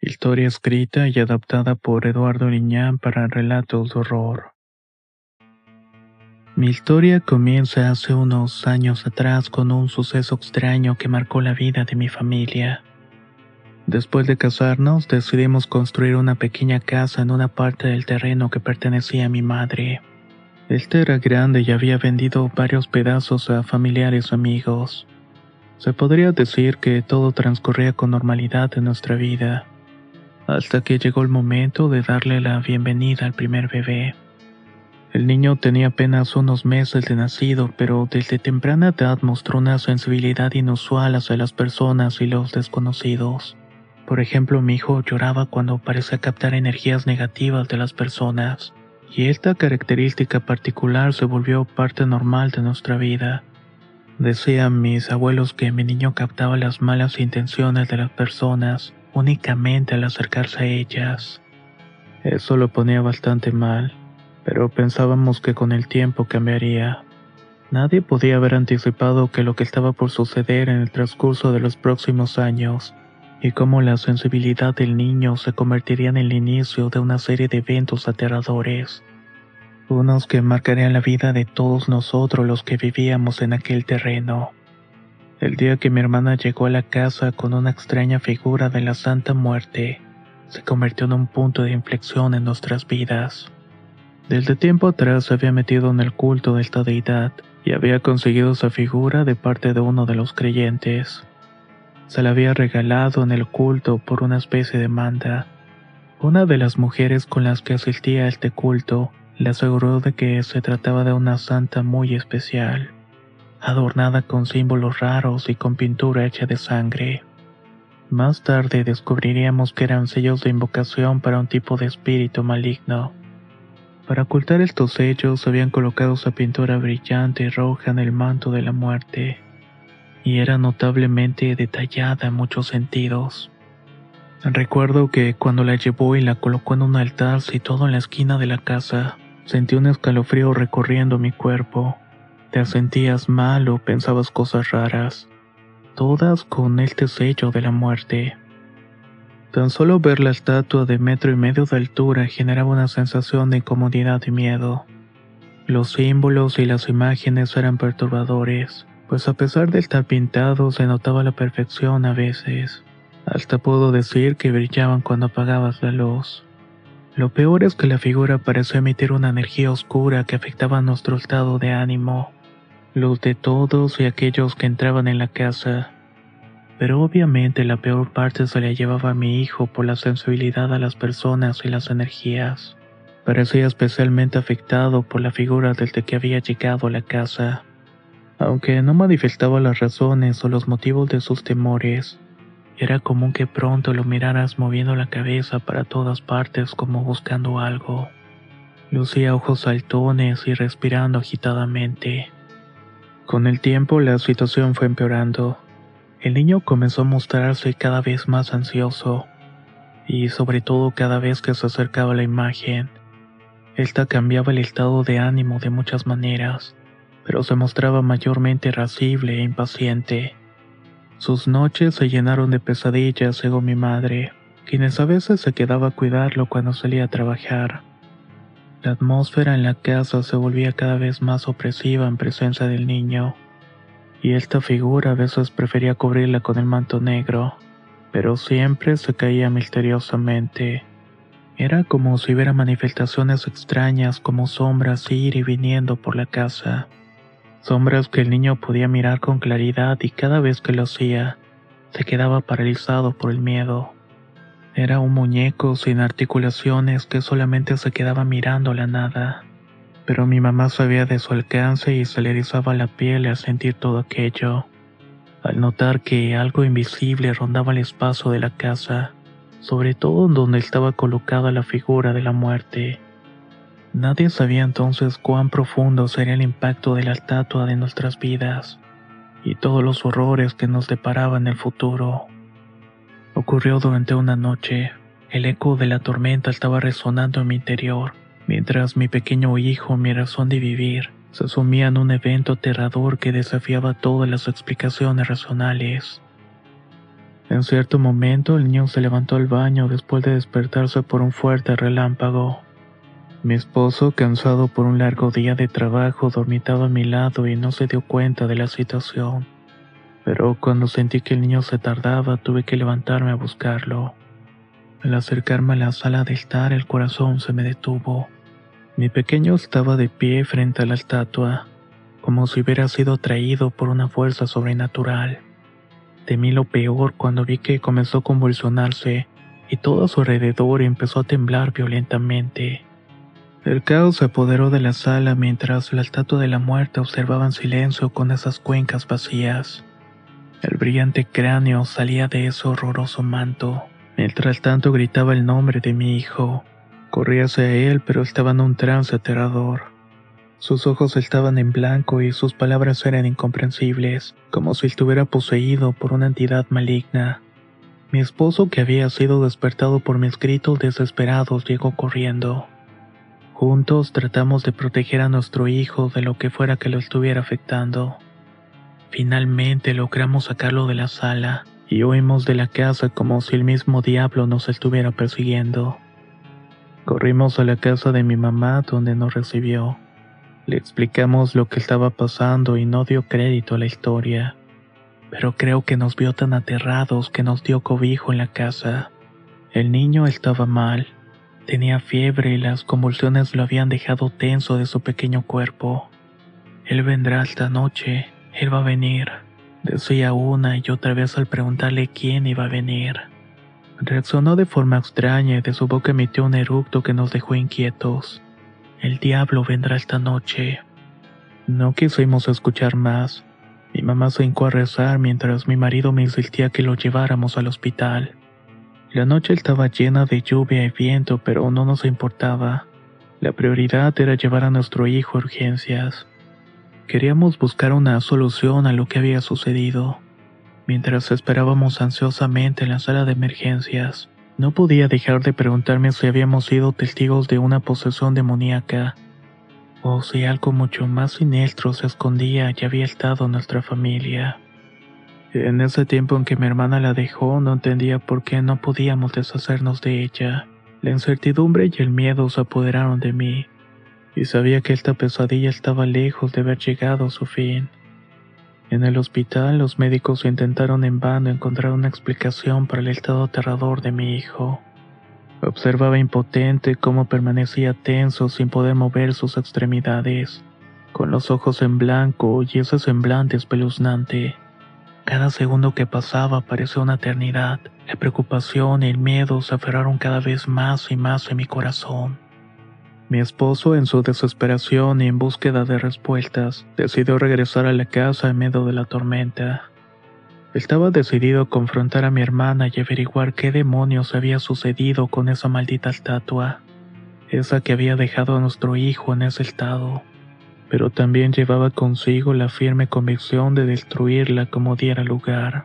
Historia escrita y adaptada por Eduardo Liñán para relatos de horror. Mi historia comienza hace unos años atrás con un suceso extraño que marcó la vida de mi familia. Después de casarnos, decidimos construir una pequeña casa en una parte del terreno que pertenecía a mi madre. Este era grande y había vendido varios pedazos a familiares y amigos. Se podría decir que todo transcurría con normalidad en nuestra vida hasta que llegó el momento de darle la bienvenida al primer bebé. El niño tenía apenas unos meses de nacido, pero desde temprana edad mostró una sensibilidad inusual hacia las personas y los desconocidos. Por ejemplo, mi hijo lloraba cuando parecía captar energías negativas de las personas, y esta característica particular se volvió parte normal de nuestra vida. Decían mis abuelos que mi niño captaba las malas intenciones de las personas únicamente al acercarse a ellas. Eso lo ponía bastante mal, pero pensábamos que con el tiempo cambiaría. Nadie podía haber anticipado que lo que estaba por suceder en el transcurso de los próximos años y cómo la sensibilidad del niño se convertiría en el inicio de una serie de eventos aterradores, unos que marcarían la vida de todos nosotros los que vivíamos en aquel terreno. El día que mi hermana llegó a la casa con una extraña figura de la Santa Muerte, se convirtió en un punto de inflexión en nuestras vidas. Desde tiempo atrás se había metido en el culto de esta deidad y había conseguido esa figura de parte de uno de los creyentes. Se la había regalado en el culto por una especie de manda. Una de las mujeres con las que asistía a este culto le aseguró de que se trataba de una santa muy especial adornada con símbolos raros y con pintura hecha de sangre. Más tarde descubriríamos que eran sellos de invocación para un tipo de espíritu maligno. Para ocultar estos sellos habían colocado esa pintura brillante y roja en el manto de la muerte, y era notablemente detallada en muchos sentidos. Recuerdo que cuando la llevó y la colocó en un altar situado en la esquina de la casa, sentí un escalofrío recorriendo mi cuerpo te sentías mal o pensabas cosas raras, todas con este sello de la muerte. Tan solo ver la estatua de metro y medio de altura generaba una sensación de incomodidad y miedo. Los símbolos y las imágenes eran perturbadores, pues a pesar de estar pintados se notaba la perfección a veces. Hasta puedo decir que brillaban cuando apagabas la luz. Lo peor es que la figura pareció emitir una energía oscura que afectaba nuestro estado de ánimo los de todos y aquellos que entraban en la casa. Pero obviamente la peor parte se la llevaba a mi hijo por la sensibilidad a las personas y las energías. Parecía especialmente afectado por la figura desde que había llegado a la casa. Aunque no manifestaba las razones o los motivos de sus temores, era común que pronto lo miraras moviendo la cabeza para todas partes como buscando algo. Lucía ojos saltones y respirando agitadamente. Con el tiempo la situación fue empeorando. El niño comenzó a mostrarse cada vez más ansioso, y sobre todo cada vez que se acercaba la imagen. Esta cambiaba el estado de ánimo de muchas maneras, pero se mostraba mayormente irascible e impaciente. Sus noches se llenaron de pesadillas según mi madre, quienes a veces se quedaba a cuidarlo cuando salía a trabajar. La atmósfera en la casa se volvía cada vez más opresiva en presencia del niño, y esta figura a veces prefería cubrirla con el manto negro, pero siempre se caía misteriosamente. Era como si hubiera manifestaciones extrañas como sombras ir y viniendo por la casa. Sombras que el niño podía mirar con claridad y cada vez que lo hacía, se quedaba paralizado por el miedo. Era un muñeco sin articulaciones que solamente se quedaba mirando la nada. pero mi mamá sabía de su alcance y se le erizaba la piel al sentir todo aquello. Al notar que algo invisible rondaba el espacio de la casa, sobre todo donde estaba colocada la figura de la muerte. Nadie sabía entonces cuán profundo sería el impacto de la estatua de nuestras vidas y todos los horrores que nos deparaban el futuro. Ocurrió durante una noche. El eco de la tormenta estaba resonando en mi interior, mientras mi pequeño hijo, mi razón de vivir, se sumía en un evento aterrador que desafiaba todas las explicaciones racionales. En cierto momento el niño se levantó al baño después de despertarse por un fuerte relámpago. Mi esposo, cansado por un largo día de trabajo, dormitaba a mi lado y no se dio cuenta de la situación. Pero cuando sentí que el niño se tardaba, tuve que levantarme a buscarlo. Al acercarme a la sala de estar, el corazón se me detuvo. Mi pequeño estaba de pie frente a la estatua, como si hubiera sido atraído por una fuerza sobrenatural. Temí lo peor cuando vi que comenzó a convulsionarse y todo a su alrededor empezó a temblar violentamente. El caos se apoderó de la sala mientras la estatua de la muerte observaba en silencio con esas cuencas vacías. El brillante cráneo salía de ese horroroso manto. Mientras tanto gritaba el nombre de mi hijo. Corrí hacia él, pero estaba en un trance aterrador. Sus ojos estaban en blanco y sus palabras eran incomprensibles, como si estuviera poseído por una entidad maligna. Mi esposo, que había sido despertado por mis gritos desesperados, llegó corriendo. Juntos tratamos de proteger a nuestro hijo de lo que fuera que lo estuviera afectando. Finalmente logramos sacarlo de la sala y huimos de la casa como si el mismo diablo nos estuviera persiguiendo. Corrimos a la casa de mi mamá donde nos recibió. Le explicamos lo que estaba pasando y no dio crédito a la historia. Pero creo que nos vio tan aterrados que nos dio cobijo en la casa. El niño estaba mal. Tenía fiebre y las convulsiones lo habían dejado tenso de su pequeño cuerpo. Él vendrá esta noche, él va a venir, decía una y otra vez al preguntarle quién iba a venir. Reaccionó de forma extraña y de su boca emitió un eructo que nos dejó inquietos. El diablo vendrá esta noche. No quisimos escuchar más. Mi mamá se hincó a rezar mientras mi marido me insistía que lo lleváramos al hospital. La noche estaba llena de lluvia y viento, pero no nos importaba. La prioridad era llevar a nuestro hijo a urgencias. Queríamos buscar una solución a lo que había sucedido. Mientras esperábamos ansiosamente en la sala de emergencias, no podía dejar de preguntarme si habíamos sido testigos de una posesión demoníaca, o si algo mucho más siniestro se escondía y había estado en nuestra familia. En ese tiempo en que mi hermana la dejó, no entendía por qué no podíamos deshacernos de ella. La incertidumbre y el miedo se apoderaron de mí, y sabía que esta pesadilla estaba lejos de haber llegado a su fin. En el hospital los médicos intentaron en vano encontrar una explicación para el estado aterrador de mi hijo. Observaba impotente cómo permanecía tenso sin poder mover sus extremidades, con los ojos en blanco y ese semblante espeluznante. Cada segundo que pasaba parecía una eternidad. La preocupación y el miedo se aferraron cada vez más y más en mi corazón. Mi esposo, en su desesperación y en búsqueda de respuestas, decidió regresar a la casa en medio de la tormenta. Estaba decidido a confrontar a mi hermana y averiguar qué demonios había sucedido con esa maldita estatua, esa que había dejado a nuestro hijo en ese estado, pero también llevaba consigo la firme convicción de destruirla como diera lugar.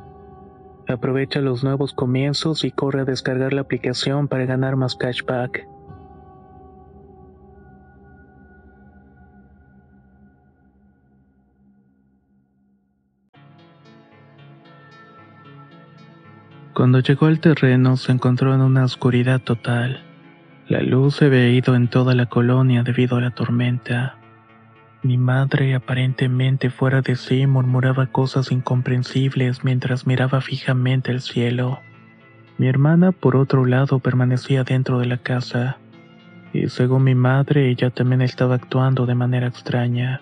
Aprovecha los nuevos comienzos y corre a descargar la aplicación para ganar más cashback. Cuando llegó al terreno se encontró en una oscuridad total. La luz se había ido en toda la colonia debido a la tormenta. Mi madre, aparentemente fuera de sí, murmuraba cosas incomprensibles mientras miraba fijamente el cielo. Mi hermana, por otro lado, permanecía dentro de la casa, y según mi madre, ella también estaba actuando de manera extraña.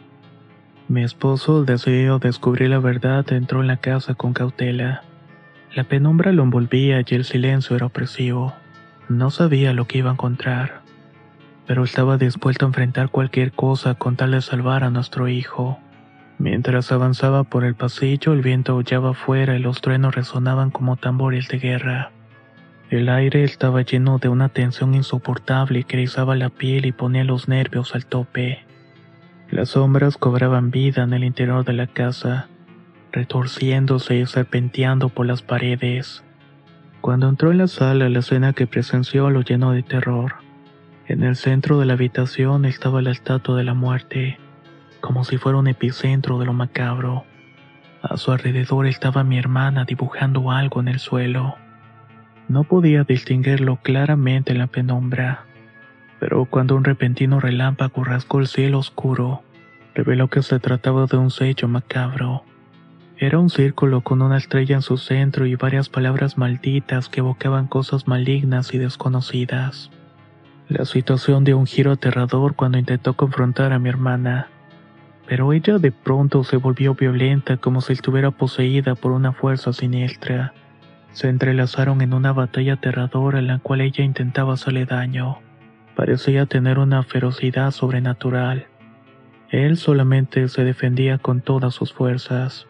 Mi esposo, decidido descubrir la verdad, entró en la casa con cautela. La penumbra lo envolvía y el silencio era opresivo. No sabía lo que iba a encontrar pero estaba dispuesto a enfrentar cualquier cosa con tal de salvar a nuestro hijo. Mientras avanzaba por el pasillo, el viento aullaba afuera y los truenos resonaban como tambores de guerra. El aire estaba lleno de una tensión insoportable que erizaba la piel y ponía los nervios al tope. Las sombras cobraban vida en el interior de la casa, retorciéndose y serpenteando por las paredes. Cuando entró en la sala, la escena que presenció lo llenó de terror. En el centro de la habitación estaba la estatua de la muerte, como si fuera un epicentro de lo macabro. A su alrededor estaba mi hermana dibujando algo en el suelo. No podía distinguirlo claramente en la penumbra, pero cuando un repentino relámpago rasgó el cielo oscuro, reveló que se trataba de un sello macabro. Era un círculo con una estrella en su centro y varias palabras malditas que evocaban cosas malignas y desconocidas. La situación dio un giro aterrador cuando intentó confrontar a mi hermana, pero ella de pronto se volvió violenta como si estuviera poseída por una fuerza siniestra. Se entrelazaron en una batalla aterradora en la cual ella intentaba hacerle daño. Parecía tener una ferocidad sobrenatural. Él solamente se defendía con todas sus fuerzas.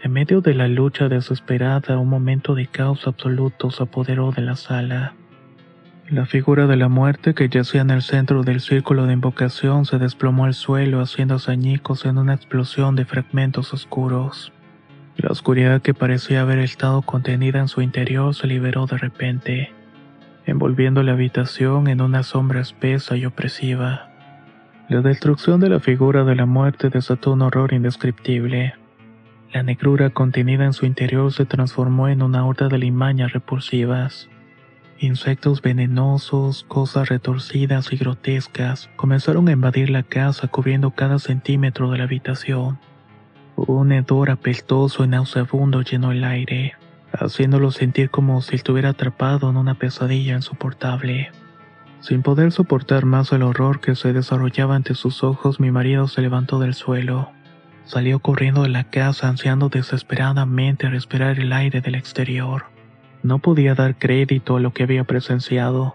En medio de la lucha desesperada, un momento de caos absoluto se apoderó de la sala. La figura de la muerte que yacía en el centro del círculo de invocación se desplomó al suelo haciendo añicos en una explosión de fragmentos oscuros. La oscuridad que parecía haber estado contenida en su interior se liberó de repente, envolviendo la habitación en una sombra espesa y opresiva. La destrucción de la figura de la muerte desató un horror indescriptible. La negrura contenida en su interior se transformó en una horda de limañas repulsivas Insectos venenosos, cosas retorcidas y grotescas comenzaron a invadir la casa cubriendo cada centímetro de la habitación. Un hedor apestoso y nauseabundo llenó el aire, haciéndolo sentir como si estuviera atrapado en una pesadilla insoportable. Sin poder soportar más el horror que se desarrollaba ante sus ojos, mi marido se levantó del suelo. Salió corriendo de la casa ansiando desesperadamente respirar el aire del exterior. No podía dar crédito a lo que había presenciado.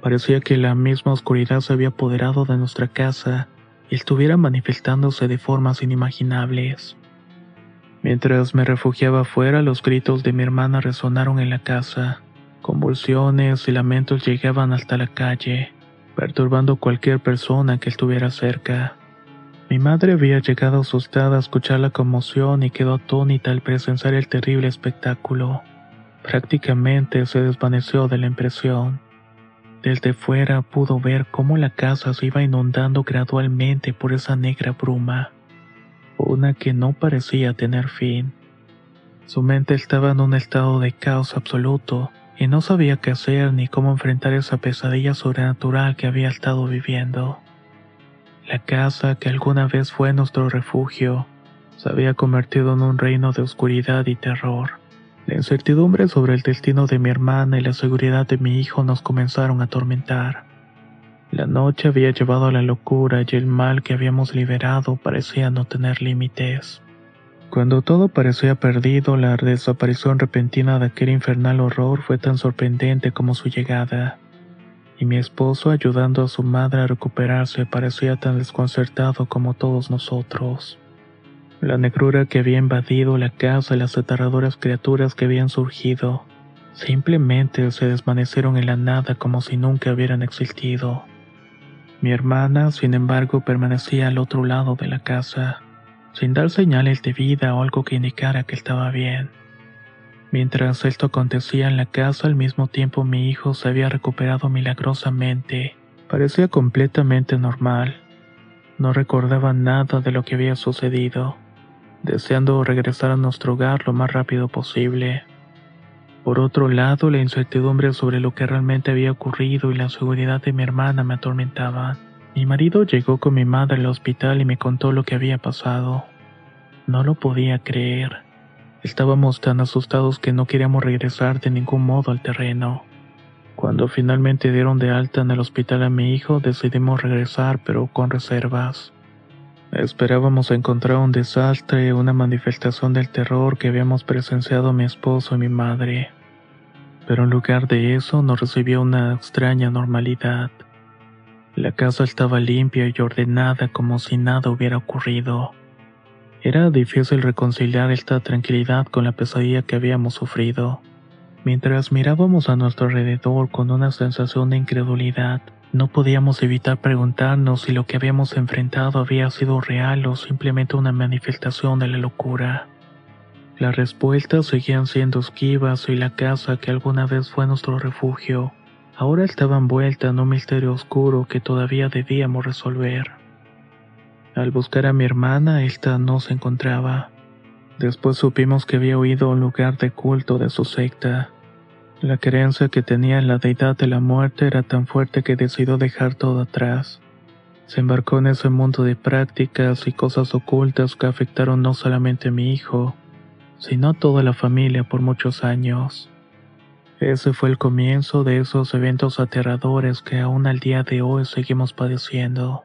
Parecía que la misma oscuridad se había apoderado de nuestra casa y estuviera manifestándose de formas inimaginables. Mientras me refugiaba afuera, los gritos de mi hermana resonaron en la casa. Convulsiones y lamentos llegaban hasta la calle, perturbando cualquier persona que estuviera cerca. Mi madre había llegado asustada a escuchar la conmoción y quedó atónita al presenciar el terrible espectáculo. Prácticamente se desvaneció de la impresión. Desde fuera pudo ver cómo la casa se iba inundando gradualmente por esa negra bruma, una que no parecía tener fin. Su mente estaba en un estado de caos absoluto y no sabía qué hacer ni cómo enfrentar esa pesadilla sobrenatural que había estado viviendo. La casa que alguna vez fue nuestro refugio se había convertido en un reino de oscuridad y terror. La incertidumbre sobre el destino de mi hermana y la seguridad de mi hijo nos comenzaron a atormentar. La noche había llevado a la locura y el mal que habíamos liberado parecía no tener límites. Cuando todo parecía perdido, la desaparición repentina de aquel infernal horror fue tan sorprendente como su llegada, y mi esposo ayudando a su madre a recuperarse parecía tan desconcertado como todos nosotros. La negrura que había invadido la casa y las aterradoras criaturas que habían surgido simplemente se desvanecieron en la nada como si nunca hubieran existido. Mi hermana, sin embargo, permanecía al otro lado de la casa, sin dar señales de vida o algo que indicara que estaba bien. Mientras esto acontecía en la casa, al mismo tiempo mi hijo se había recuperado milagrosamente. Parecía completamente normal. No recordaba nada de lo que había sucedido deseando regresar a nuestro hogar lo más rápido posible. Por otro lado, la incertidumbre sobre lo que realmente había ocurrido y la seguridad de mi hermana me atormentaban. Mi marido llegó con mi madre al hospital y me contó lo que había pasado. No lo podía creer. Estábamos tan asustados que no queríamos regresar de ningún modo al terreno. Cuando finalmente dieron de alta en el hospital a mi hijo, decidimos regresar, pero con reservas. Esperábamos encontrar un desastre, una manifestación del terror que habíamos presenciado mi esposo y mi madre. Pero en lugar de eso nos recibió una extraña normalidad. La casa estaba limpia y ordenada como si nada hubiera ocurrido. Era difícil reconciliar esta tranquilidad con la pesadilla que habíamos sufrido. Mientras mirábamos a nuestro alrededor con una sensación de incredulidad, no podíamos evitar preguntarnos si lo que habíamos enfrentado había sido real o simplemente una manifestación de la locura. Las respuestas seguían siendo esquivas y la casa que alguna vez fue nuestro refugio ahora estaba envuelta en un misterio oscuro que todavía debíamos resolver. Al buscar a mi hermana, esta no se encontraba. Después supimos que había huido a un lugar de culto de su secta. La creencia que tenía en la deidad de la muerte era tan fuerte que decidió dejar todo atrás. Se embarcó en ese mundo de prácticas y cosas ocultas que afectaron no solamente a mi hijo, sino a toda la familia por muchos años. Ese fue el comienzo de esos eventos aterradores que aún al día de hoy seguimos padeciendo.